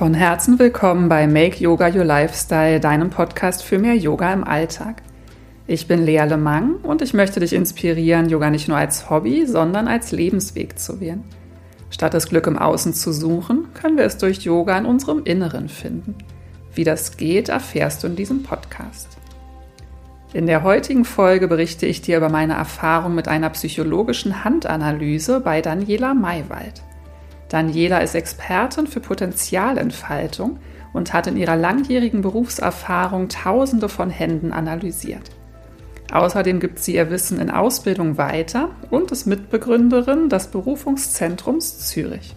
Von Herzen willkommen bei Make Yoga Your Lifestyle, deinem Podcast für mehr Yoga im Alltag. Ich bin Lea Lemang und ich möchte dich inspirieren, Yoga nicht nur als Hobby, sondern als Lebensweg zu wählen. Statt das Glück im Außen zu suchen, können wir es durch Yoga in unserem Inneren finden. Wie das geht, erfährst du in diesem Podcast. In der heutigen Folge berichte ich dir über meine Erfahrung mit einer psychologischen Handanalyse bei Daniela Maywald. Daniela ist Expertin für Potenzialentfaltung und hat in ihrer langjährigen Berufserfahrung Tausende von Händen analysiert. Außerdem gibt sie ihr Wissen in Ausbildung weiter und ist Mitbegründerin des Berufungszentrums Zürich.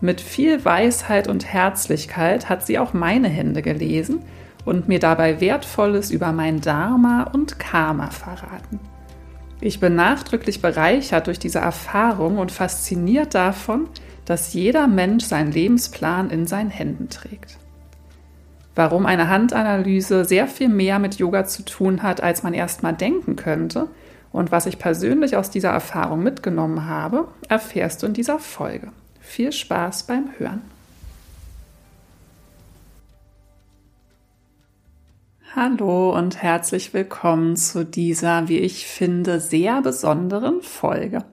Mit viel Weisheit und Herzlichkeit hat sie auch meine Hände gelesen und mir dabei Wertvolles über mein Dharma und Karma verraten. Ich bin nachdrücklich bereichert durch diese Erfahrung und fasziniert davon, dass jeder Mensch seinen Lebensplan in seinen Händen trägt. Warum eine Handanalyse sehr viel mehr mit Yoga zu tun hat, als man erstmal denken könnte und was ich persönlich aus dieser Erfahrung mitgenommen habe, erfährst du in dieser Folge. Viel Spaß beim Hören. Hallo und herzlich willkommen zu dieser, wie ich finde, sehr besonderen Folge.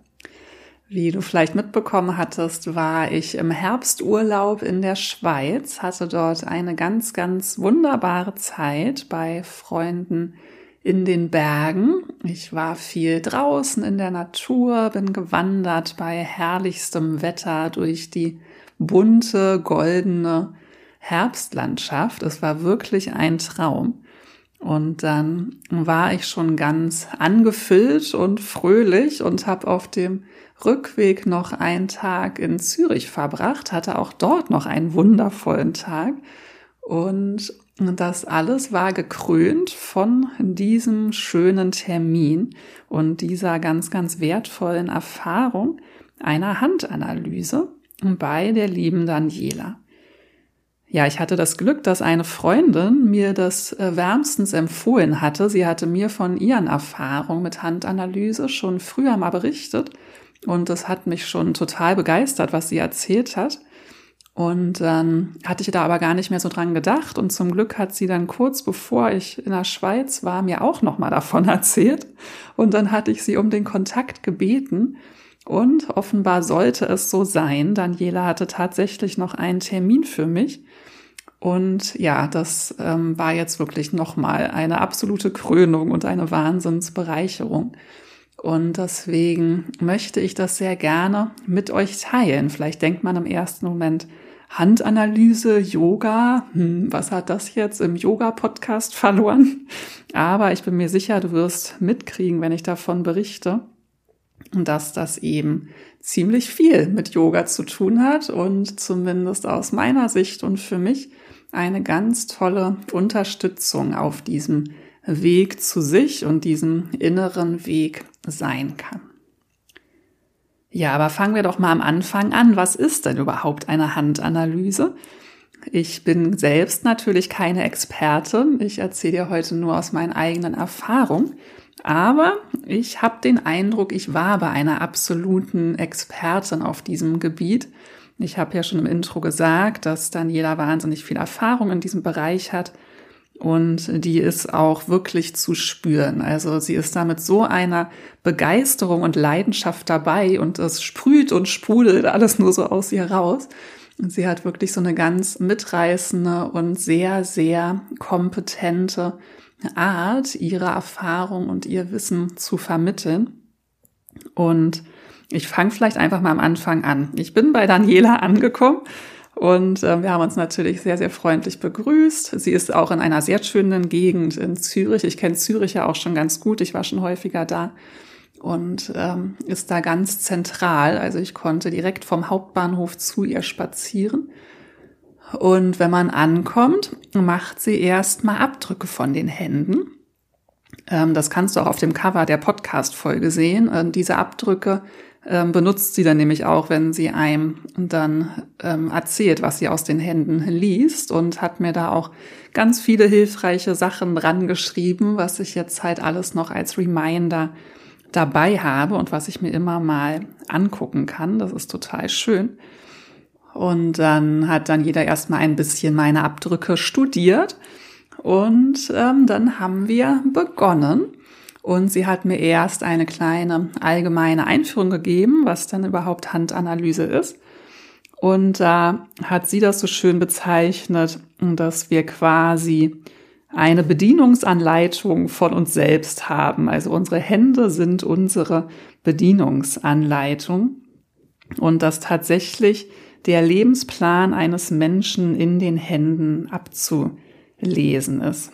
Wie du vielleicht mitbekommen hattest, war ich im Herbsturlaub in der Schweiz, hatte dort eine ganz, ganz wunderbare Zeit bei Freunden in den Bergen. Ich war viel draußen in der Natur, bin gewandert bei herrlichstem Wetter durch die bunte, goldene Herbstlandschaft. Es war wirklich ein Traum. Und dann war ich schon ganz angefüllt und fröhlich und habe auf dem Rückweg noch einen Tag in Zürich verbracht, hatte auch dort noch einen wundervollen Tag. Und das alles war gekrönt von diesem schönen Termin und dieser ganz, ganz wertvollen Erfahrung einer Handanalyse bei der lieben Daniela. Ja, ich hatte das Glück, dass eine Freundin mir das äh, wärmstens empfohlen hatte. Sie hatte mir von ihren Erfahrungen mit Handanalyse schon früher mal berichtet und das hat mich schon total begeistert, was sie erzählt hat. Und dann hatte ich da aber gar nicht mehr so dran gedacht. Und zum Glück hat sie dann kurz bevor ich in der Schweiz war, mir auch nochmal davon erzählt. Und dann hatte ich sie um den Kontakt gebeten. Und offenbar sollte es so sein. Daniela hatte tatsächlich noch einen Termin für mich. Und ja, das ähm, war jetzt wirklich nochmal eine absolute Krönung und eine Wahnsinnsbereicherung. Und deswegen möchte ich das sehr gerne mit euch teilen. Vielleicht denkt man im ersten Moment, Handanalyse, Yoga, hm, was hat das jetzt im Yoga-Podcast verloren? Aber ich bin mir sicher, du wirst mitkriegen, wenn ich davon berichte, dass das eben ziemlich viel mit Yoga zu tun hat und zumindest aus meiner Sicht und für mich eine ganz tolle Unterstützung auf diesem Weg zu sich und diesem inneren Weg sein kann. Ja, aber fangen wir doch mal am Anfang an. Was ist denn überhaupt eine Handanalyse? Ich bin selbst natürlich keine Expertin. Ich erzähle dir heute nur aus meinen eigenen Erfahrungen. Aber ich habe den Eindruck, ich war bei einer absoluten Expertin auf diesem Gebiet. Ich habe ja schon im Intro gesagt, dass Daniela wahnsinnig viel Erfahrung in diesem Bereich hat und die ist auch wirklich zu spüren. Also sie ist da mit so einer Begeisterung und Leidenschaft dabei und es sprüht und sprudelt alles nur so aus ihr raus. Und sie hat wirklich so eine ganz mitreißende und sehr, sehr kompetente Art, ihre Erfahrung und ihr Wissen zu vermitteln. Und ich fange vielleicht einfach mal am Anfang an. Ich bin bei Daniela angekommen und äh, wir haben uns natürlich sehr, sehr freundlich begrüßt. Sie ist auch in einer sehr schönen Gegend in Zürich. Ich kenne Zürich ja auch schon ganz gut. Ich war schon häufiger da und ähm, ist da ganz zentral. Also ich konnte direkt vom Hauptbahnhof zu ihr spazieren. Und wenn man ankommt, macht sie erstmal Abdrücke von den Händen. Ähm, das kannst du auch auf dem Cover der Podcast-Folge sehen. Und diese Abdrücke ähm, benutzt sie dann nämlich auch, wenn sie einem dann ähm, erzählt, was sie aus den Händen liest und hat mir da auch ganz viele hilfreiche Sachen dran geschrieben, was ich jetzt halt alles noch als Reminder dabei habe und was ich mir immer mal angucken kann. Das ist total schön. Und dann hat dann jeder erstmal ein bisschen meine Abdrücke studiert. Und ähm, dann haben wir begonnen. Und sie hat mir erst eine kleine allgemeine Einführung gegeben, was dann überhaupt Handanalyse ist. Und da hat sie das so schön bezeichnet, dass wir quasi eine Bedienungsanleitung von uns selbst haben. Also unsere Hände sind unsere Bedienungsanleitung und dass tatsächlich der Lebensplan eines Menschen in den Händen abzulesen ist.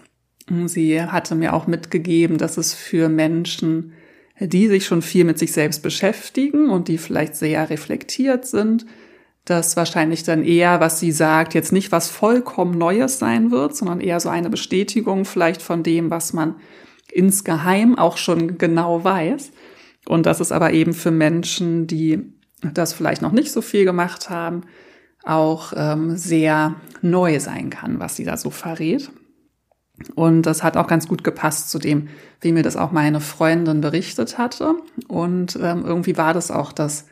Sie hatte mir auch mitgegeben, dass es für Menschen, die sich schon viel mit sich selbst beschäftigen und die vielleicht sehr reflektiert sind, dass wahrscheinlich dann eher, was sie sagt, jetzt nicht was vollkommen Neues sein wird, sondern eher so eine Bestätigung vielleicht von dem, was man insgeheim auch schon genau weiß. Und dass es aber eben für Menschen, die das vielleicht noch nicht so viel gemacht haben, auch ähm, sehr neu sein kann, was sie da so verrät. Und das hat auch ganz gut gepasst zu dem, wie mir das auch meine Freundin berichtet hatte. Und ähm, irgendwie war das auch das,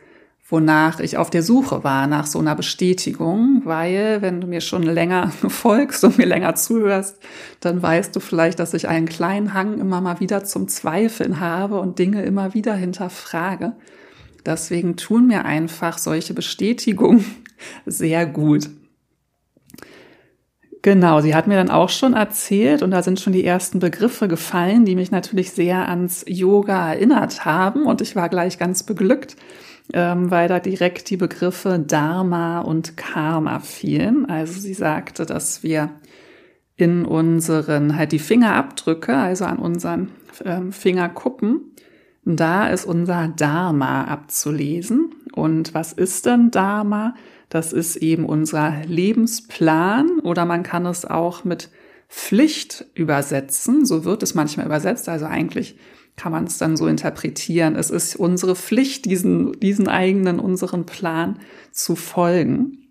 wonach ich auf der Suche war, nach so einer Bestätigung, weil wenn du mir schon länger folgst und mir länger zuhörst, dann weißt du vielleicht, dass ich einen kleinen Hang immer mal wieder zum Zweifeln habe und Dinge immer wieder hinterfrage. Deswegen tun mir einfach solche Bestätigungen sehr gut. Genau, sie hat mir dann auch schon erzählt und da sind schon die ersten Begriffe gefallen, die mich natürlich sehr ans Yoga erinnert haben und ich war gleich ganz beglückt, ähm, weil da direkt die Begriffe Dharma und Karma fielen. Also sie sagte, dass wir in unseren, halt die Fingerabdrücke, also an unseren ähm, Fingerkuppen, da ist unser Dharma abzulesen. Und was ist denn Dharma? Das ist eben unser Lebensplan oder man kann es auch mit Pflicht übersetzen. So wird es manchmal übersetzt. Also eigentlich kann man es dann so interpretieren. Es ist unsere Pflicht, diesen, diesen eigenen, unseren Plan zu folgen.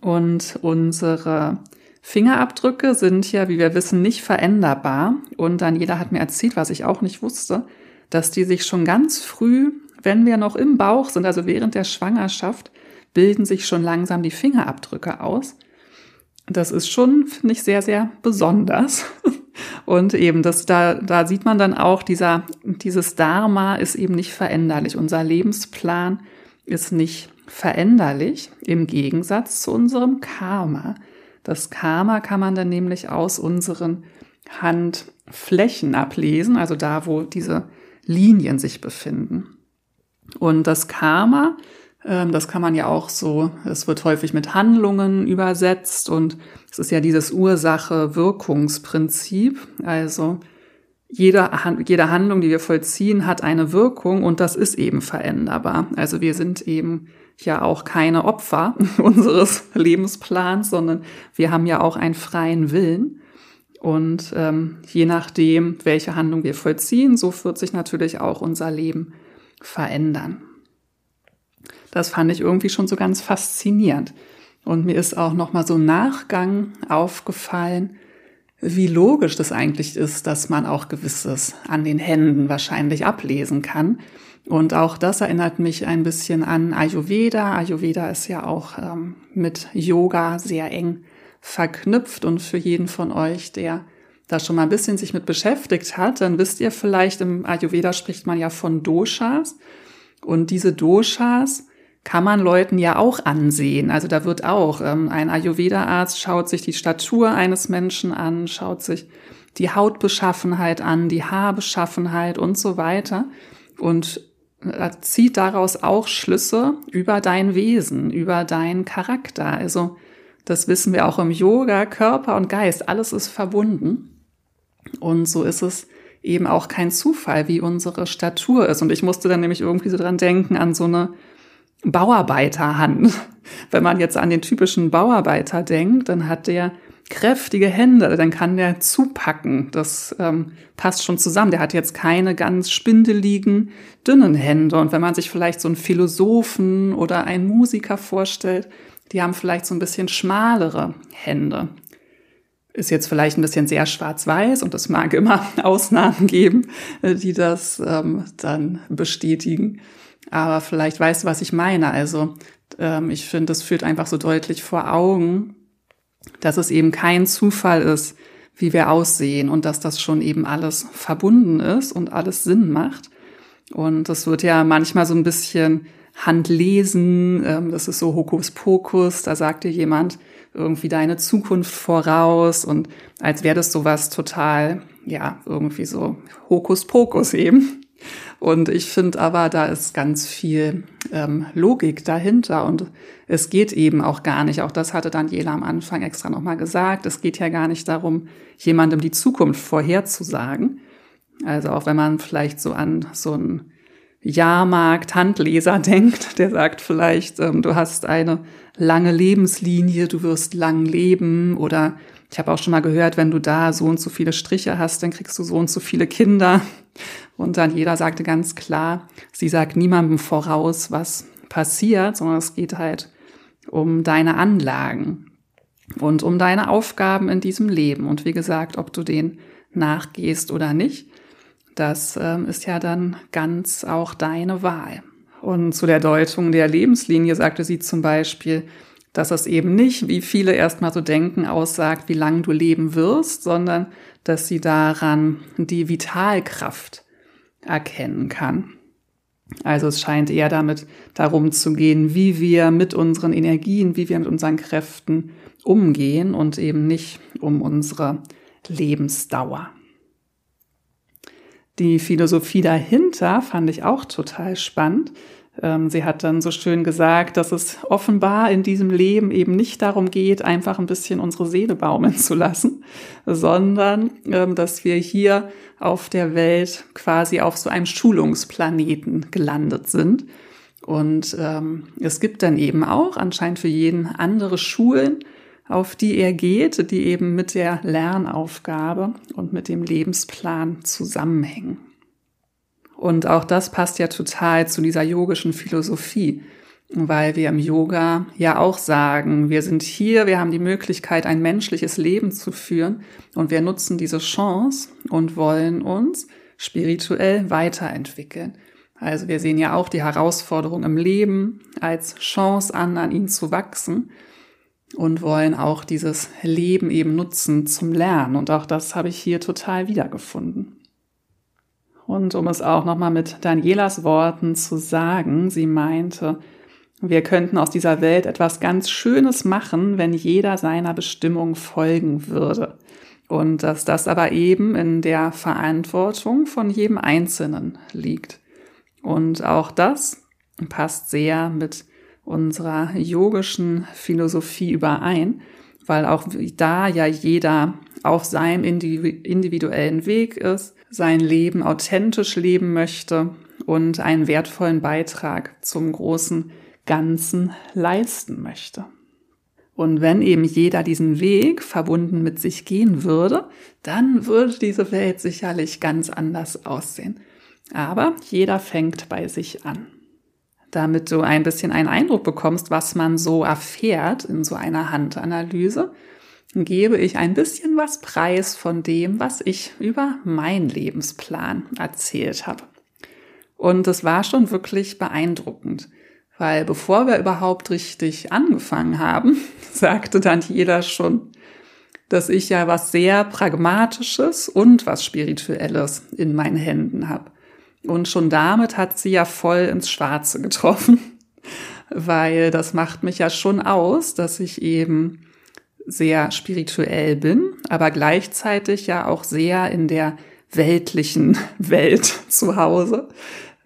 Und unsere Fingerabdrücke sind ja, wie wir wissen, nicht veränderbar. Und dann jeder hat mir erzählt, was ich auch nicht wusste, dass die sich schon ganz früh, wenn wir noch im Bauch sind, also während der Schwangerschaft, bilden sich schon langsam die Fingerabdrücke aus. Das ist schon, finde ich, sehr, sehr besonders. Und eben, das, da, da sieht man dann auch, dieser, dieses Dharma ist eben nicht veränderlich. Unser Lebensplan ist nicht veränderlich im Gegensatz zu unserem Karma. Das Karma kann man dann nämlich aus unseren Handflächen ablesen, also da, wo diese Linien sich befinden. Und das Karma das kann man ja auch so, es wird häufig mit Handlungen übersetzt und es ist ja dieses Ursache-Wirkungsprinzip. Also jede, jede Handlung, die wir vollziehen, hat eine Wirkung und das ist eben veränderbar. Also wir sind eben ja auch keine Opfer unseres Lebensplans, sondern wir haben ja auch einen freien Willen. Und ähm, je nachdem, welche Handlung wir vollziehen, so wird sich natürlich auch unser Leben verändern. Das fand ich irgendwie schon so ganz faszinierend. Und mir ist auch noch mal so im Nachgang aufgefallen, wie logisch das eigentlich ist, dass man auch gewisses an den Händen wahrscheinlich ablesen kann. Und auch das erinnert mich ein bisschen an Ayurveda. Ayurveda ist ja auch ähm, mit Yoga sehr eng verknüpft und für jeden von euch, der da schon mal ein bisschen sich mit beschäftigt hat, dann wisst ihr vielleicht, im Ayurveda spricht man ja von Doshas. Und diese Doshas kann man Leuten ja auch ansehen. Also da wird auch ähm, ein Ayurveda-Arzt schaut sich die Statur eines Menschen an, schaut sich die Hautbeschaffenheit an, die Haarbeschaffenheit und so weiter und äh, zieht daraus auch Schlüsse über dein Wesen, über deinen Charakter. Also das wissen wir auch im Yoga, Körper und Geist, alles ist verbunden. Und so ist es eben auch kein Zufall, wie unsere Statur ist. Und ich musste dann nämlich irgendwie so dran denken an so eine Bauarbeiterhand. Wenn man jetzt an den typischen Bauarbeiter denkt, dann hat der kräftige Hände, dann kann der zupacken. Das ähm, passt schon zusammen. Der hat jetzt keine ganz spindeligen, dünnen Hände. Und wenn man sich vielleicht so einen Philosophen oder einen Musiker vorstellt, die haben vielleicht so ein bisschen schmalere Hände. Ist jetzt vielleicht ein bisschen sehr schwarz-weiß und es mag immer Ausnahmen geben, äh, die das ähm, dann bestätigen. Aber vielleicht weißt du, was ich meine. Also ähm, ich finde, es führt einfach so deutlich vor Augen, dass es eben kein Zufall ist, wie wir aussehen und dass das schon eben alles verbunden ist und alles Sinn macht. Und das wird ja manchmal so ein bisschen Handlesen, ähm, das ist so Hokuspokus, da sagt dir jemand irgendwie deine Zukunft voraus und als wäre das sowas total, ja, irgendwie so Hokuspokus eben. Und ich finde aber, da ist ganz viel ähm, Logik dahinter und es geht eben auch gar nicht, auch das hatte Daniela am Anfang extra nochmal gesagt, es geht ja gar nicht darum, jemandem die Zukunft vorherzusagen. Also auch wenn man vielleicht so an so einen Jahrmarkt Handleser denkt, der sagt vielleicht, ähm, du hast eine lange Lebenslinie, du wirst lang leben oder ich habe auch schon mal gehört, wenn du da so und so viele Striche hast, dann kriegst du so und so viele Kinder. Und dann jeder sagte ganz klar, sie sagt niemandem voraus, was passiert, sondern es geht halt um deine Anlagen und um deine Aufgaben in diesem Leben. Und wie gesagt, ob du den nachgehst oder nicht, das ähm, ist ja dann ganz auch deine Wahl. Und zu der Deutung der Lebenslinie sagte sie zum Beispiel, dass es eben nicht, wie viele erstmal so denken, aussagt, wie lange du leben wirst, sondern dass sie daran die Vitalkraft erkennen kann. Also es scheint eher damit darum zu gehen, wie wir mit unseren Energien, wie wir mit unseren Kräften umgehen und eben nicht um unsere Lebensdauer. Die Philosophie dahinter fand ich auch total spannend. Ähm, sie hat dann so schön gesagt, dass es offenbar in diesem Leben eben nicht darum geht, einfach ein bisschen unsere Seele baumeln zu lassen, sondern ähm, dass wir hier auf der Welt quasi auf so einem Schulungsplaneten gelandet sind. Und ähm, es gibt dann eben auch anscheinend für jeden andere Schulen, auf die er geht, die eben mit der Lernaufgabe und mit dem Lebensplan zusammenhängen. Und auch das passt ja total zu dieser yogischen Philosophie, weil wir im Yoga ja auch sagen, wir sind hier, wir haben die Möglichkeit, ein menschliches Leben zu führen und wir nutzen diese Chance und wollen uns spirituell weiterentwickeln. Also wir sehen ja auch die Herausforderung im Leben als Chance an, an ihn zu wachsen und wollen auch dieses Leben eben nutzen zum Lernen. Und auch das habe ich hier total wiedergefunden. Und um es auch nochmal mit Danielas Worten zu sagen, sie meinte, wir könnten aus dieser Welt etwas ganz Schönes machen, wenn jeder seiner Bestimmung folgen würde. Und dass das aber eben in der Verantwortung von jedem Einzelnen liegt. Und auch das passt sehr mit unserer yogischen Philosophie überein, weil auch da ja jeder auf seinem individuellen Weg ist sein Leben authentisch leben möchte und einen wertvollen Beitrag zum großen Ganzen leisten möchte. Und wenn eben jeder diesen Weg verbunden mit sich gehen würde, dann würde diese Welt sicherlich ganz anders aussehen. Aber jeder fängt bei sich an. Damit du ein bisschen einen Eindruck bekommst, was man so erfährt in so einer Handanalyse, gebe ich ein bisschen was preis von dem, was ich über meinen Lebensplan erzählt habe. Und es war schon wirklich beeindruckend, weil bevor wir überhaupt richtig angefangen haben, sagte dann jeder schon, dass ich ja was sehr Pragmatisches und was Spirituelles in meinen Händen habe. Und schon damit hat sie ja voll ins Schwarze getroffen, weil das macht mich ja schon aus, dass ich eben sehr spirituell bin, aber gleichzeitig ja auch sehr in der weltlichen Welt zu Hause.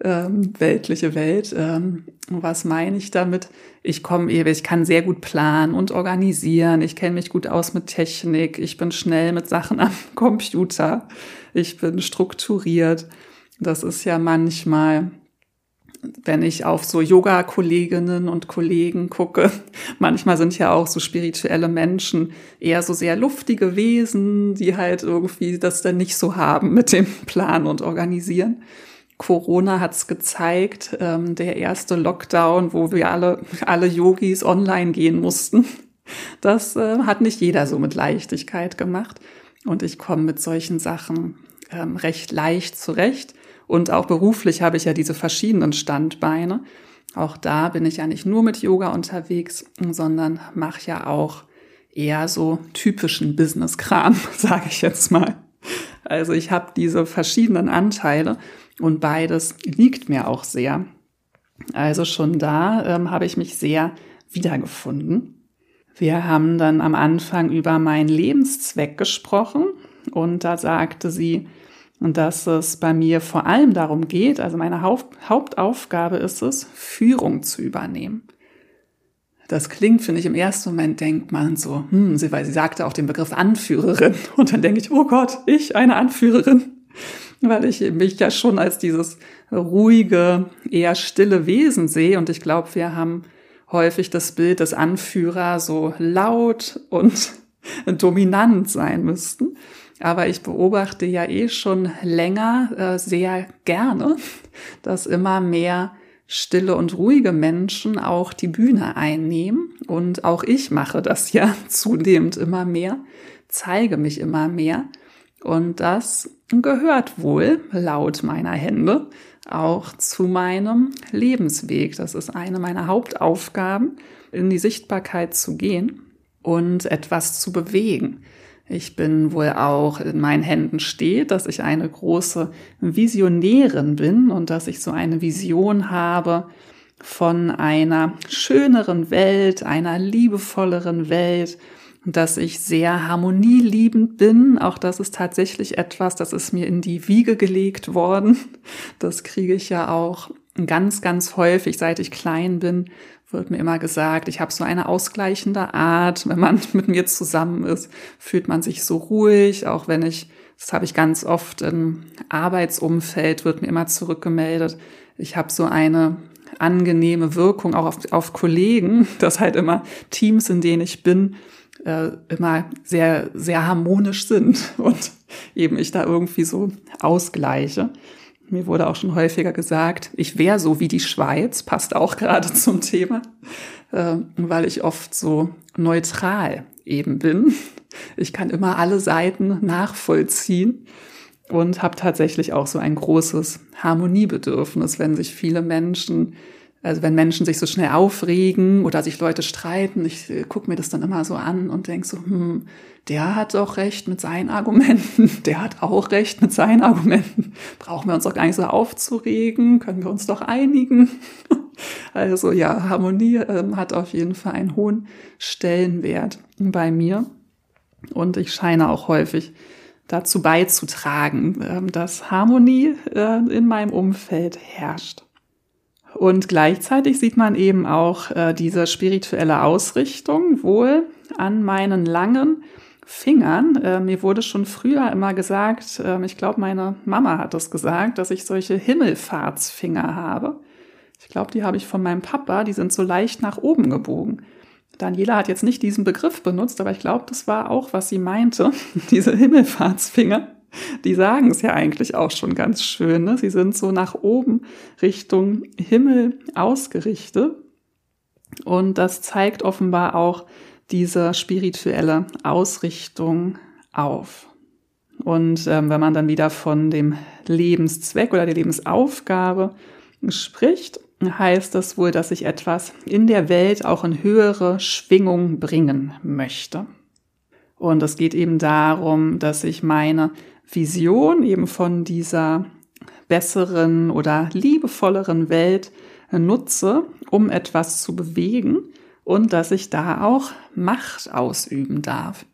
Ähm, weltliche Welt. Ähm, was meine ich damit? Ich komme eben, ich kann sehr gut planen und organisieren. Ich kenne mich gut aus mit Technik. Ich bin schnell mit Sachen am Computer. Ich bin strukturiert. Das ist ja manchmal wenn ich auf so Yoga-Kolleginnen und Kollegen gucke, manchmal sind ja auch so spirituelle Menschen eher so sehr luftige Wesen, die halt irgendwie das dann nicht so haben mit dem Plan und Organisieren. Corona hat's gezeigt, ähm, der erste Lockdown, wo wir alle, alle Yogis online gehen mussten. Das äh, hat nicht jeder so mit Leichtigkeit gemacht. Und ich komme mit solchen Sachen ähm, recht leicht zurecht. Und auch beruflich habe ich ja diese verschiedenen Standbeine, Auch da bin ich ja nicht nur mit Yoga unterwegs, sondern mache ja auch eher so typischen Business-Kram, sage ich jetzt mal. Also ich habe diese verschiedenen Anteile und beides liegt mir auch sehr. Also schon da ähm, habe ich mich sehr wiedergefunden. Wir haben dann am Anfang über meinen Lebenszweck gesprochen und da sagte sie, dass es bei mir vor allem darum geht, also meine Haupt Hauptaufgabe ist es, Führung zu übernehmen. Das klingt, finde ich, im ersten Moment denkt man so, hm, sie, weil sie sagte auch den Begriff Anführerin. Und dann denke ich, oh Gott, ich eine Anführerin. Weil ich mich ja schon als dieses ruhige, eher stille Wesen sehe. Und ich glaube, wir haben häufig das Bild des Anführer so laut und dominant sein müssten. Aber ich beobachte ja eh schon länger äh, sehr gerne, dass immer mehr stille und ruhige Menschen auch die Bühne einnehmen. Und auch ich mache das ja zunehmend immer mehr, zeige mich immer mehr. Und das gehört wohl, laut meiner Hände, auch zu meinem Lebensweg. Das ist eine meiner Hauptaufgaben, in die Sichtbarkeit zu gehen und etwas zu bewegen. Ich bin wohl auch in meinen Händen steht, dass ich eine große Visionärin bin und dass ich so eine Vision habe von einer schöneren Welt, einer liebevolleren Welt, dass ich sehr harmonieliebend bin. Auch das ist tatsächlich etwas, das ist mir in die Wiege gelegt worden. Das kriege ich ja auch ganz, ganz häufig, seit ich klein bin, wird mir immer gesagt, ich habe so eine ausgleichende Art. Wenn man mit mir zusammen ist, fühlt man sich so ruhig, auch wenn ich, das habe ich ganz oft im Arbeitsumfeld, wird mir immer zurückgemeldet, ich habe so eine angenehme Wirkung auch auf, auf Kollegen, dass halt immer Teams, in denen ich bin, äh, immer sehr, sehr harmonisch sind und eben ich da irgendwie so ausgleiche. Mir wurde auch schon häufiger gesagt, ich wäre so wie die Schweiz, passt auch gerade zum Thema, äh, weil ich oft so neutral eben bin. Ich kann immer alle Seiten nachvollziehen und habe tatsächlich auch so ein großes Harmoniebedürfnis, wenn sich viele Menschen also wenn Menschen sich so schnell aufregen oder sich Leute streiten, ich äh, gucke mir das dann immer so an und denke so, hm, der hat doch recht mit seinen Argumenten, der hat auch recht mit seinen Argumenten. Brauchen wir uns doch gar nicht so aufzuregen, können wir uns doch einigen. Also ja, Harmonie ähm, hat auf jeden Fall einen hohen Stellenwert bei mir. Und ich scheine auch häufig dazu beizutragen, ähm, dass Harmonie äh, in meinem Umfeld herrscht. Und gleichzeitig sieht man eben auch äh, diese spirituelle Ausrichtung wohl an meinen langen Fingern. Äh, mir wurde schon früher immer gesagt, äh, ich glaube, meine Mama hat das gesagt, dass ich solche Himmelfahrtsfinger habe. Ich glaube, die habe ich von meinem Papa, die sind so leicht nach oben gebogen. Daniela hat jetzt nicht diesen Begriff benutzt, aber ich glaube, das war auch, was sie meinte, diese Himmelfahrtsfinger die sagen es ja eigentlich auch schon ganz schön. Ne? Sie sind so nach oben Richtung Himmel ausgerichtet. Und das zeigt offenbar auch diese spirituelle Ausrichtung auf. Und ähm, wenn man dann wieder von dem Lebenszweck oder der Lebensaufgabe spricht, heißt das wohl, dass ich etwas in der Welt auch in höhere Schwingung bringen möchte. Und es geht eben darum, dass ich meine Vision eben von dieser besseren oder liebevolleren Welt nutze, um etwas zu bewegen und dass ich da auch Macht ausüben darf.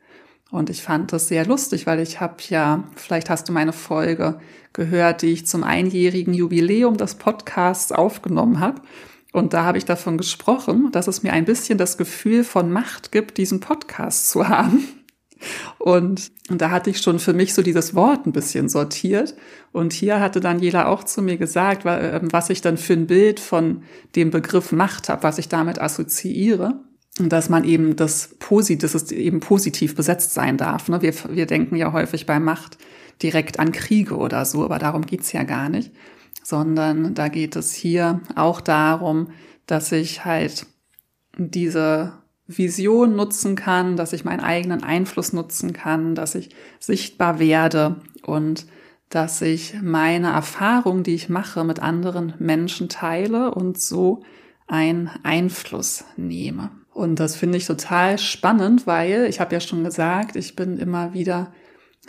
Und ich fand das sehr lustig, weil ich habe ja, vielleicht hast du meine Folge gehört, die ich zum einjährigen Jubiläum des Podcasts aufgenommen habe. Und da habe ich davon gesprochen, dass es mir ein bisschen das Gefühl von Macht gibt, diesen Podcast zu haben. Und, und da hatte ich schon für mich so dieses Wort ein bisschen sortiert. Und hier hatte Daniela auch zu mir gesagt, ähm, was ich dann für ein Bild von dem Begriff Macht habe, was ich damit assoziiere. Und dass man eben das Posit, dass es eben positiv besetzt sein darf. Ne? Wir, wir denken ja häufig bei Macht direkt an Kriege oder so, aber darum geht's ja gar nicht. Sondern da geht es hier auch darum, dass ich halt diese Vision nutzen kann, dass ich meinen eigenen Einfluss nutzen kann, dass ich sichtbar werde und dass ich meine Erfahrung, die ich mache, mit anderen Menschen teile und so einen Einfluss nehme. Und das finde ich total spannend, weil ich habe ja schon gesagt, ich bin immer wieder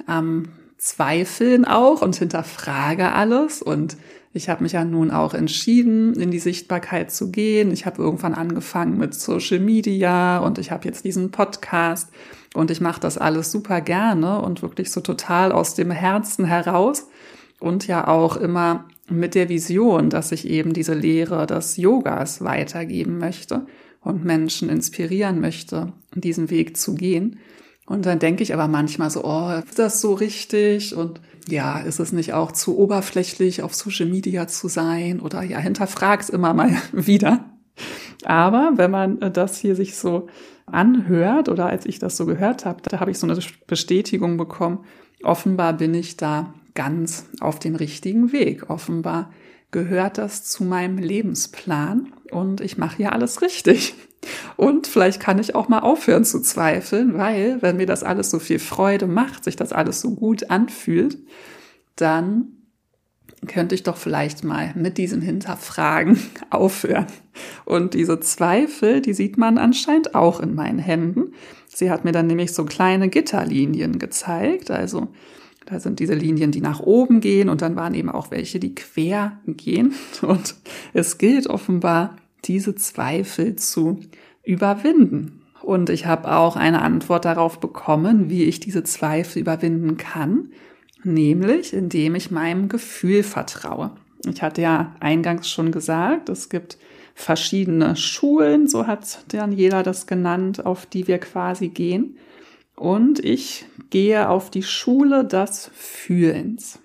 am Zweifeln auch und hinterfrage alles. Und ich habe mich ja nun auch entschieden, in die Sichtbarkeit zu gehen. Ich habe irgendwann angefangen mit Social Media und ich habe jetzt diesen Podcast und ich mache das alles super gerne und wirklich so total aus dem Herzen heraus und ja auch immer mit der Vision, dass ich eben diese Lehre des Yogas weitergeben möchte und Menschen inspirieren möchte, diesen Weg zu gehen. Und dann denke ich aber manchmal so, oh, ist das so richtig? Und ja, ist es nicht auch zu oberflächlich, auf Social Media zu sein? Oder ja, hinterfrag's immer mal wieder. Aber wenn man das hier sich so anhört oder als ich das so gehört habe, da habe ich so eine Bestätigung bekommen. Offenbar bin ich da ganz auf dem richtigen Weg. Offenbar gehört das zu meinem Lebensplan und ich mache hier alles richtig. Und vielleicht kann ich auch mal aufhören zu zweifeln, weil wenn mir das alles so viel Freude macht, sich das alles so gut anfühlt, dann könnte ich doch vielleicht mal mit diesem Hinterfragen aufhören. Und diese Zweifel, die sieht man anscheinend auch in meinen Händen. Sie hat mir dann nämlich so kleine Gitterlinien gezeigt, also da sind diese Linien, die nach oben gehen und dann waren eben auch welche, die quer gehen. Und es gilt offenbar, diese Zweifel zu überwinden. Und ich habe auch eine Antwort darauf bekommen, wie ich diese Zweifel überwinden kann, nämlich indem ich meinem Gefühl vertraue. Ich hatte ja eingangs schon gesagt, es gibt verschiedene Schulen, so hat dann jeder das genannt, auf die wir quasi gehen. Und ich gehe auf die Schule des Fühlens.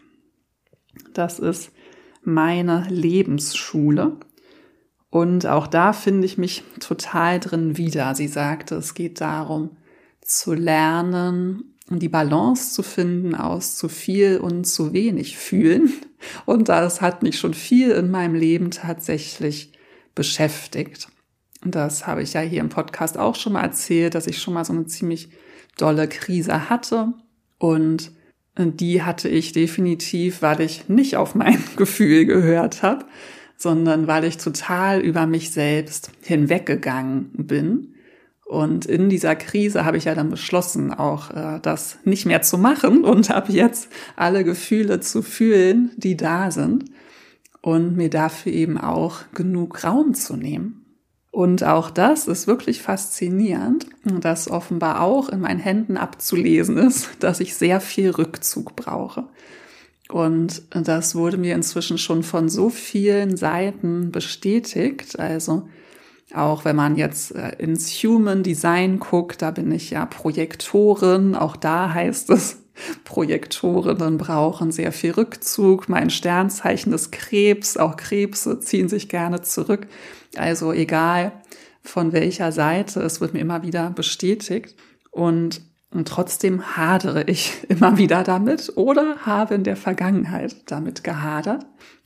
Das ist meine Lebensschule. Und auch da finde ich mich total drin wieder. Sie sagte, es geht darum, zu lernen, die Balance zu finden aus zu viel und zu wenig fühlen. Und das hat mich schon viel in meinem Leben tatsächlich beschäftigt. Und das habe ich ja hier im Podcast auch schon mal erzählt, dass ich schon mal so eine ziemlich dolle Krise hatte. Und die hatte ich definitiv, weil ich nicht auf mein Gefühl gehört habe, sondern weil ich total über mich selbst hinweggegangen bin. Und in dieser Krise habe ich ja dann beschlossen, auch äh, das nicht mehr zu machen und habe jetzt alle Gefühle zu fühlen, die da sind und mir dafür eben auch genug Raum zu nehmen. Und auch das ist wirklich faszinierend, dass offenbar auch in meinen Händen abzulesen ist, dass ich sehr viel Rückzug brauche. Und das wurde mir inzwischen schon von so vielen Seiten bestätigt. Also auch wenn man jetzt äh, ins Human Design guckt, da bin ich ja Projektorin. Auch da heißt es, Projektorinnen brauchen sehr viel Rückzug. Mein Sternzeichen ist Krebs. Auch Krebse ziehen sich gerne zurück. Also egal von welcher Seite, es wird mir immer wieder bestätigt. Und, und trotzdem hadere ich immer wieder damit oder habe in der Vergangenheit damit gehadert.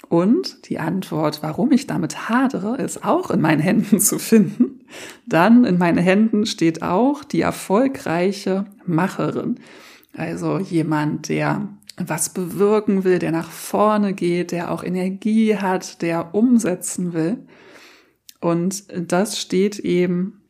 Und die Antwort, warum ich damit hadere, ist auch in meinen Händen zu finden. Dann in meinen Händen steht auch die erfolgreiche Macherin. Also jemand, der was bewirken will, der nach vorne geht, der auch Energie hat, der umsetzen will. Und das steht eben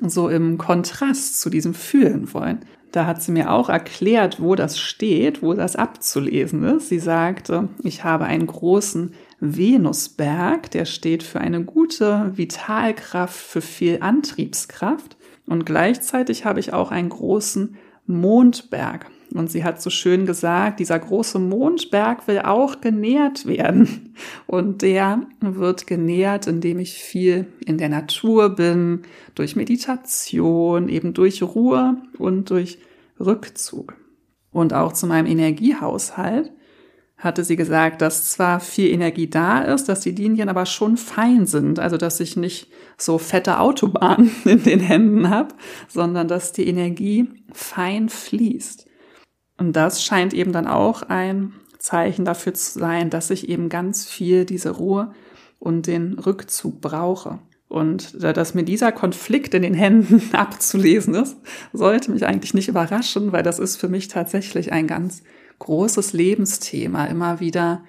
so im Kontrast zu diesem Fühlen wollen. Da hat sie mir auch erklärt, wo das steht, wo das abzulesen ist. Sie sagte, ich habe einen großen Venusberg, der steht für eine gute Vitalkraft, für viel Antriebskraft. Und gleichzeitig habe ich auch einen großen Mondberg. Und sie hat so schön gesagt, dieser große Mondberg will auch genährt werden. Und der wird genährt, indem ich viel in der Natur bin, durch Meditation, eben durch Ruhe und durch Rückzug. Und auch zu meinem Energiehaushalt hatte sie gesagt, dass zwar viel Energie da ist, dass die Linien aber schon fein sind, also dass ich nicht so fette Autobahnen in den Händen habe, sondern dass die Energie fein fließt. Und das scheint eben dann auch ein Zeichen dafür zu sein, dass ich eben ganz viel diese Ruhe und den Rückzug brauche. Und dass mir dieser Konflikt in den Händen abzulesen ist, sollte mich eigentlich nicht überraschen, weil das ist für mich tatsächlich ein ganz großes Lebensthema, immer wieder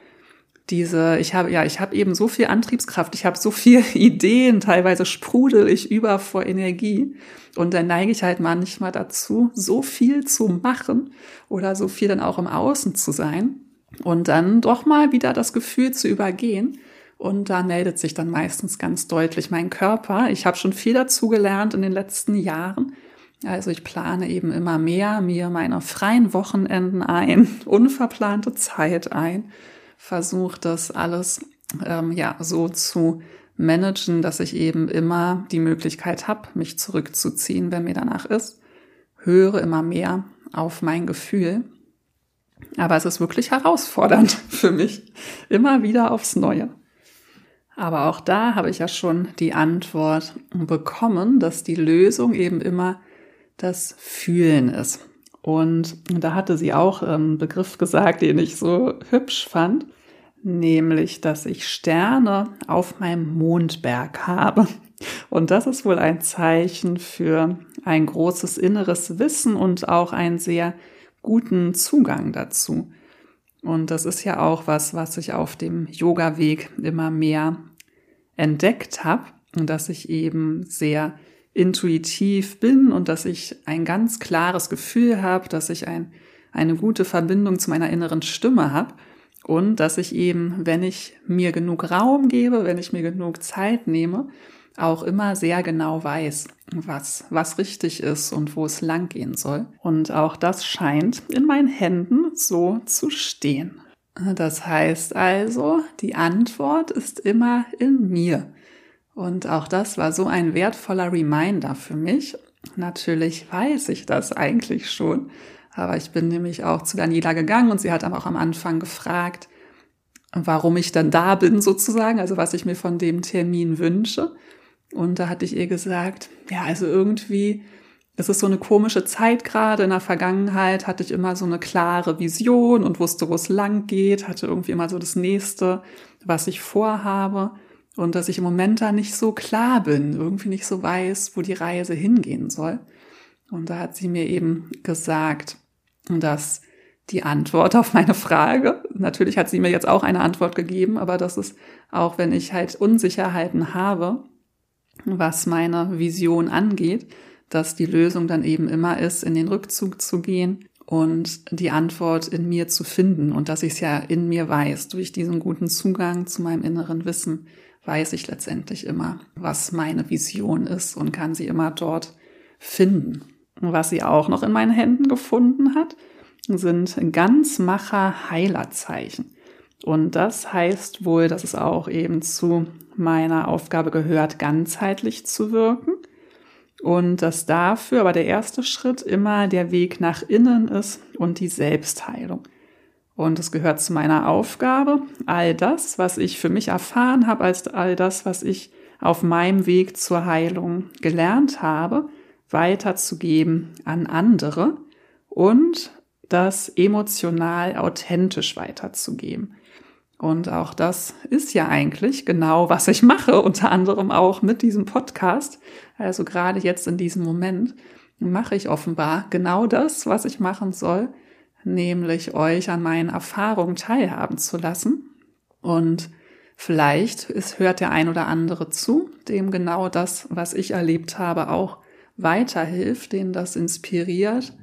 diese, ich habe, ja, ich habe eben so viel Antriebskraft, ich habe so viel Ideen, teilweise sprudel ich über vor Energie. Und dann neige ich halt manchmal dazu, so viel zu machen oder so viel dann auch im Außen zu sein und dann doch mal wieder das Gefühl zu übergehen. Und da meldet sich dann meistens ganz deutlich mein Körper. Ich habe schon viel dazu gelernt in den letzten Jahren. Also ich plane eben immer mehr mir meine freien Wochenenden ein, unverplante Zeit ein versuche das alles ähm, ja so zu managen, dass ich eben immer die Möglichkeit habe, mich zurückzuziehen, wenn mir danach ist. Höre immer mehr auf mein Gefühl. Aber es ist wirklich herausfordernd für mich, immer wieder aufs Neue. Aber auch da habe ich ja schon die Antwort bekommen, dass die Lösung eben immer das Fühlen ist. Und da hatte sie auch einen Begriff gesagt, den ich so hübsch fand, nämlich, dass ich Sterne auf meinem Mondberg habe. Und das ist wohl ein Zeichen für ein großes inneres Wissen und auch einen sehr guten Zugang dazu. Und das ist ja auch was, was ich auf dem Yoga-Weg immer mehr entdeckt habe, dass ich eben sehr intuitiv bin und dass ich ein ganz klares Gefühl habe, dass ich ein, eine gute Verbindung zu meiner inneren Stimme habe und dass ich eben, wenn ich mir genug Raum gebe, wenn ich mir genug Zeit nehme, auch immer sehr genau weiß, was, was richtig ist und wo es lang gehen soll. Und auch das scheint in meinen Händen so zu stehen. Das heißt also, die Antwort ist immer in mir. Und auch das war so ein wertvoller Reminder für mich. Natürlich weiß ich das eigentlich schon, aber ich bin nämlich auch zu Daniela gegangen und sie hat aber auch am Anfang gefragt, warum ich dann da bin sozusagen, also was ich mir von dem Termin wünsche. Und da hatte ich ihr gesagt, ja, also irgendwie, es ist so eine komische Zeit gerade. In der Vergangenheit hatte ich immer so eine klare Vision und wusste, wo es lang geht, hatte irgendwie immer so das nächste, was ich vorhabe und dass ich im Moment da nicht so klar bin, irgendwie nicht so weiß, wo die Reise hingehen soll. Und da hat sie mir eben gesagt, dass die Antwort auf meine Frage, natürlich hat sie mir jetzt auch eine Antwort gegeben, aber das ist auch, wenn ich halt Unsicherheiten habe, was meine Vision angeht, dass die Lösung dann eben immer ist, in den Rückzug zu gehen und die Antwort in mir zu finden und dass ich es ja in mir weiß, durch diesen guten Zugang zu meinem inneren Wissen, weiß ich letztendlich immer, was meine Vision ist und kann sie immer dort finden. Was sie auch noch in meinen Händen gefunden hat, sind Ganzmacher Heilerzeichen. Und das heißt wohl, dass es auch eben zu meiner Aufgabe gehört, ganzheitlich zu wirken. Und dass dafür aber der erste Schritt immer der Weg nach innen ist und die Selbstheilung. Und es gehört zu meiner Aufgabe, all das, was ich für mich erfahren habe, als all das, was ich auf meinem Weg zur Heilung gelernt habe, weiterzugeben an andere und das emotional authentisch weiterzugeben. Und auch das ist ja eigentlich genau, was ich mache, unter anderem auch mit diesem Podcast. Also gerade jetzt in diesem Moment mache ich offenbar genau das, was ich machen soll, nämlich euch an meinen Erfahrungen teilhaben zu lassen. Und vielleicht ist, hört der ein oder andere zu, dem genau das, was ich erlebt habe, auch weiterhilft, den das inspiriert,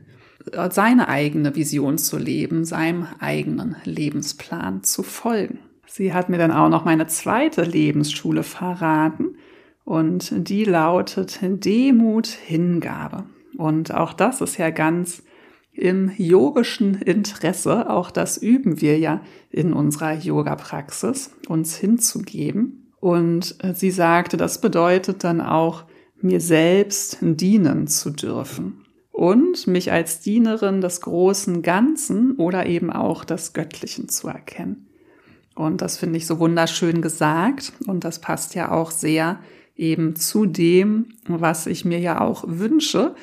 seine eigene Vision zu leben, seinem eigenen Lebensplan zu folgen. Sie hat mir dann auch noch meine zweite Lebensschule verraten und die lautet Demut, Hingabe. Und auch das ist ja ganz im yogischen Interesse, auch das üben wir ja in unserer Yoga-Praxis, uns hinzugeben. Und sie sagte, das bedeutet dann auch, mir selbst dienen zu dürfen und mich als Dienerin des großen Ganzen oder eben auch des Göttlichen zu erkennen. Und das finde ich so wunderschön gesagt und das passt ja auch sehr eben zu dem, was ich mir ja auch wünsche,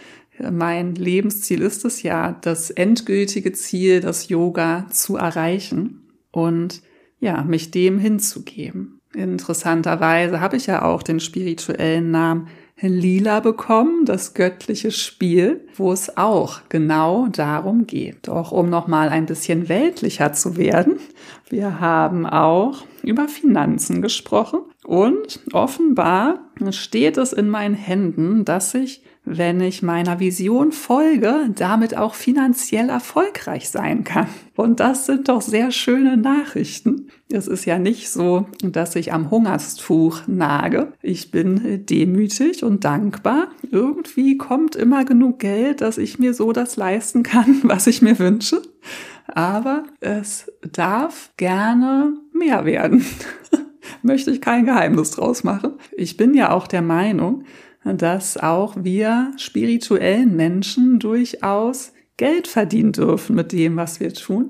mein Lebensziel ist es ja, das endgültige Ziel, das Yoga zu erreichen und ja, mich dem hinzugeben. Interessanterweise habe ich ja auch den spirituellen Namen Lila bekommen, das göttliche Spiel, wo es auch genau darum geht. Doch um nochmal ein bisschen weltlicher zu werden, wir haben auch über Finanzen gesprochen und offenbar steht es in meinen Händen, dass ich wenn ich meiner Vision folge, damit auch finanziell erfolgreich sein kann. Und das sind doch sehr schöne Nachrichten. Es ist ja nicht so, dass ich am Hungerstuch nage. Ich bin demütig und dankbar. Irgendwie kommt immer genug Geld, dass ich mir so das leisten kann, was ich mir wünsche. Aber es darf gerne mehr werden. Möchte ich kein Geheimnis draus machen. Ich bin ja auch der Meinung, dass auch wir spirituellen Menschen durchaus Geld verdienen dürfen mit dem, was wir tun.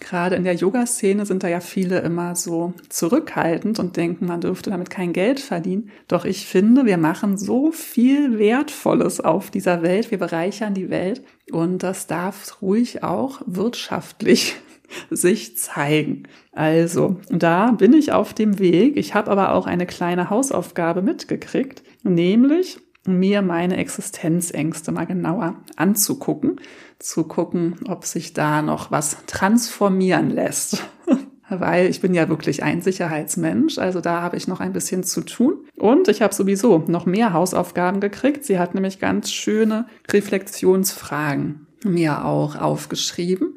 Gerade in der Yoga-Szene sind da ja viele immer so zurückhaltend und denken, man dürfte damit kein Geld verdienen. Doch ich finde, wir machen so viel Wertvolles auf dieser Welt. Wir bereichern die Welt und das darf ruhig auch wirtschaftlich sich zeigen. Also, da bin ich auf dem Weg. Ich habe aber auch eine kleine Hausaufgabe mitgekriegt, nämlich mir meine Existenzängste mal genauer anzugucken, zu gucken, ob sich da noch was transformieren lässt. Weil ich bin ja wirklich ein Sicherheitsmensch, also da habe ich noch ein bisschen zu tun. Und ich habe sowieso noch mehr Hausaufgaben gekriegt. Sie hat nämlich ganz schöne Reflexionsfragen mir auch aufgeschrieben.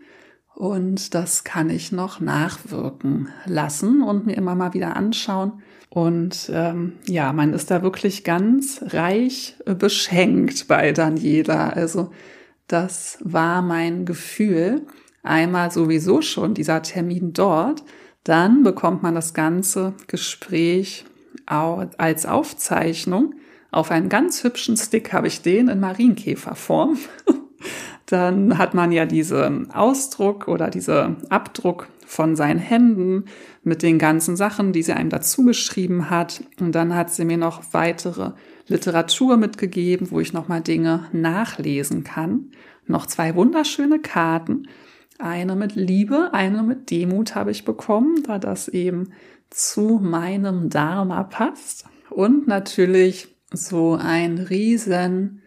Und das kann ich noch nachwirken lassen und mir immer mal wieder anschauen. Und ähm, ja, man ist da wirklich ganz reich beschenkt bei Daniela. Also das war mein Gefühl. Einmal sowieso schon dieser Termin dort. Dann bekommt man das ganze Gespräch als Aufzeichnung. Auf einen ganz hübschen Stick habe ich den in Marienkäferform. dann hat man ja diesen Ausdruck oder diese Abdruck von seinen Händen mit den ganzen Sachen, die sie einem dazu geschrieben hat. Und dann hat sie mir noch weitere Literatur mitgegeben, wo ich nochmal Dinge nachlesen kann. Noch zwei wunderschöne Karten. Eine mit Liebe, eine mit Demut habe ich bekommen, da das eben zu meinem Dharma passt. Und natürlich so ein riesen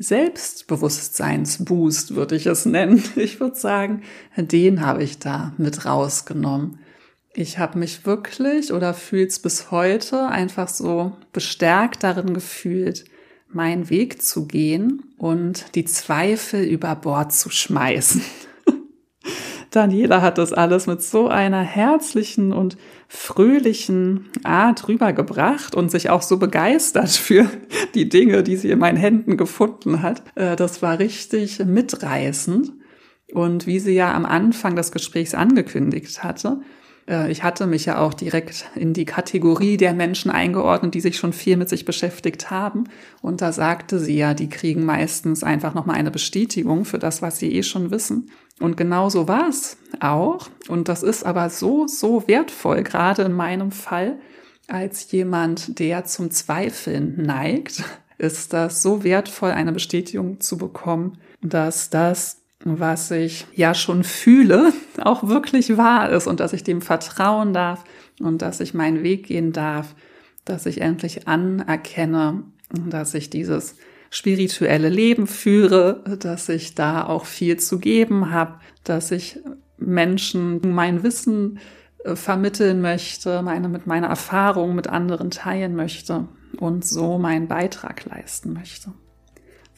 Selbstbewusstseinsboost, würde ich es nennen. Ich würde sagen, den habe ich da mit rausgenommen. Ich habe mich wirklich oder fühl's bis heute einfach so bestärkt darin gefühlt, meinen Weg zu gehen und die Zweifel über Bord zu schmeißen. Daniela hat das alles mit so einer herzlichen und fröhlichen Art rübergebracht und sich auch so begeistert für die Dinge, die sie in meinen Händen gefunden hat. Äh, das war richtig mitreißend. Und wie sie ja am Anfang des Gesprächs angekündigt hatte, ich hatte mich ja auch direkt in die Kategorie der Menschen eingeordnet, die sich schon viel mit sich beschäftigt haben. Und da sagte sie ja, die kriegen meistens einfach nochmal eine Bestätigung für das, was sie eh schon wissen. Und genau so war es auch. Und das ist aber so, so wertvoll, gerade in meinem Fall, als jemand, der zum Zweifeln neigt, ist das so wertvoll, eine Bestätigung zu bekommen, dass das was ich ja schon fühle, auch wirklich wahr ist und dass ich dem vertrauen darf und dass ich meinen Weg gehen darf, dass ich endlich anerkenne, dass ich dieses spirituelle Leben führe, dass ich da auch viel zu geben habe, dass ich Menschen mein Wissen äh, vermitteln möchte, meine, mit meiner Erfahrung mit anderen teilen möchte und so meinen Beitrag leisten möchte.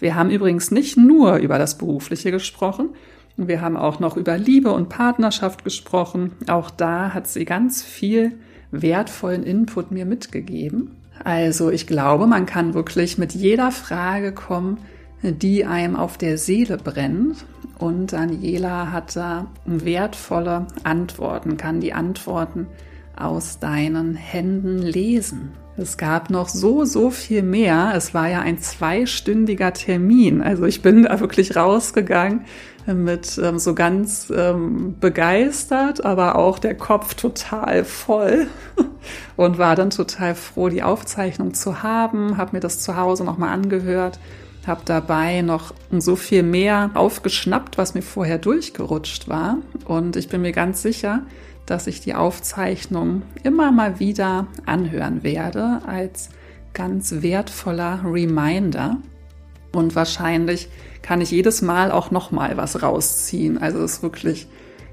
Wir haben übrigens nicht nur über das Berufliche gesprochen, wir haben auch noch über Liebe und Partnerschaft gesprochen. Auch da hat sie ganz viel wertvollen Input mir mitgegeben. Also ich glaube, man kann wirklich mit jeder Frage kommen, die einem auf der Seele brennt. Und Daniela hat da wertvolle Antworten, kann die Antworten aus deinen Händen lesen. Es gab noch so, so viel mehr. Es war ja ein zweistündiger Termin. Also ich bin da wirklich rausgegangen mit ähm, so ganz ähm, begeistert, aber auch der Kopf total voll und war dann total froh, die Aufzeichnung zu haben. Habe mir das zu Hause nochmal angehört, habe dabei noch so viel mehr aufgeschnappt, was mir vorher durchgerutscht war. Und ich bin mir ganz sicher, dass ich die Aufzeichnung immer mal wieder anhören werde als ganz wertvoller Reminder. Und wahrscheinlich kann ich jedes Mal auch noch mal was rausziehen. Also es ist wirklich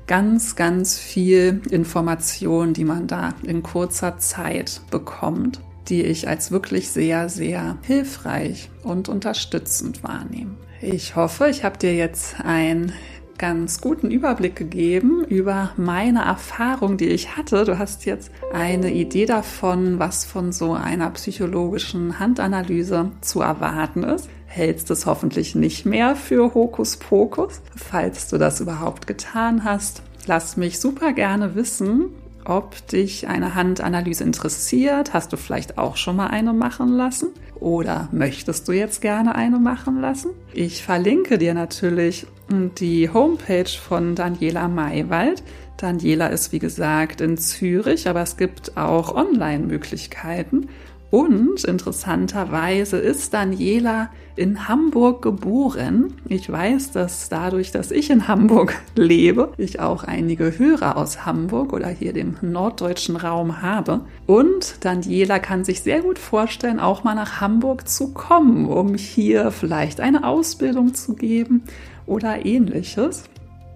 ganz, ganz viel Information, die man da in kurzer Zeit bekommt, die ich als wirklich sehr, sehr hilfreich und unterstützend wahrnehme. Ich hoffe, ich habe dir jetzt ein ganz guten Überblick gegeben über meine Erfahrung, die ich hatte. Du hast jetzt eine Idee davon, was von so einer psychologischen Handanalyse zu erwarten ist. Hältst es hoffentlich nicht mehr für Hokuspokus. Falls du das überhaupt getan hast, lass mich super gerne wissen, ob dich eine Handanalyse interessiert. Hast du vielleicht auch schon mal eine machen lassen? Oder möchtest du jetzt gerne eine machen lassen? Ich verlinke dir natürlich die Homepage von Daniela Maywald. Daniela ist wie gesagt in Zürich, aber es gibt auch Online-Möglichkeiten. Und interessanterweise ist Daniela in Hamburg geboren. Ich weiß, dass dadurch, dass ich in Hamburg lebe, ich auch einige Hörer aus Hamburg oder hier dem norddeutschen Raum habe. Und Daniela kann sich sehr gut vorstellen, auch mal nach Hamburg zu kommen, um hier vielleicht eine Ausbildung zu geben oder ähnliches.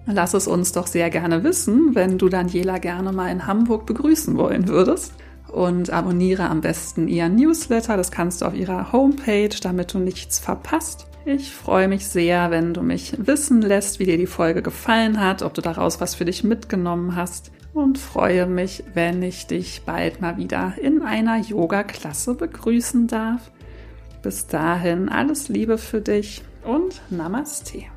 Lass es uns doch sehr gerne wissen, wenn du Daniela gerne mal in Hamburg begrüßen wollen würdest und abonniere am besten ihren Newsletter. Das kannst du auf ihrer Homepage, damit du nichts verpasst. Ich freue mich sehr, wenn du mich wissen lässt, wie dir die Folge gefallen hat, ob du daraus was für dich mitgenommen hast und freue mich, wenn ich dich bald mal wieder in einer Yoga-Klasse begrüßen darf. Bis dahin alles Liebe für dich und Namaste.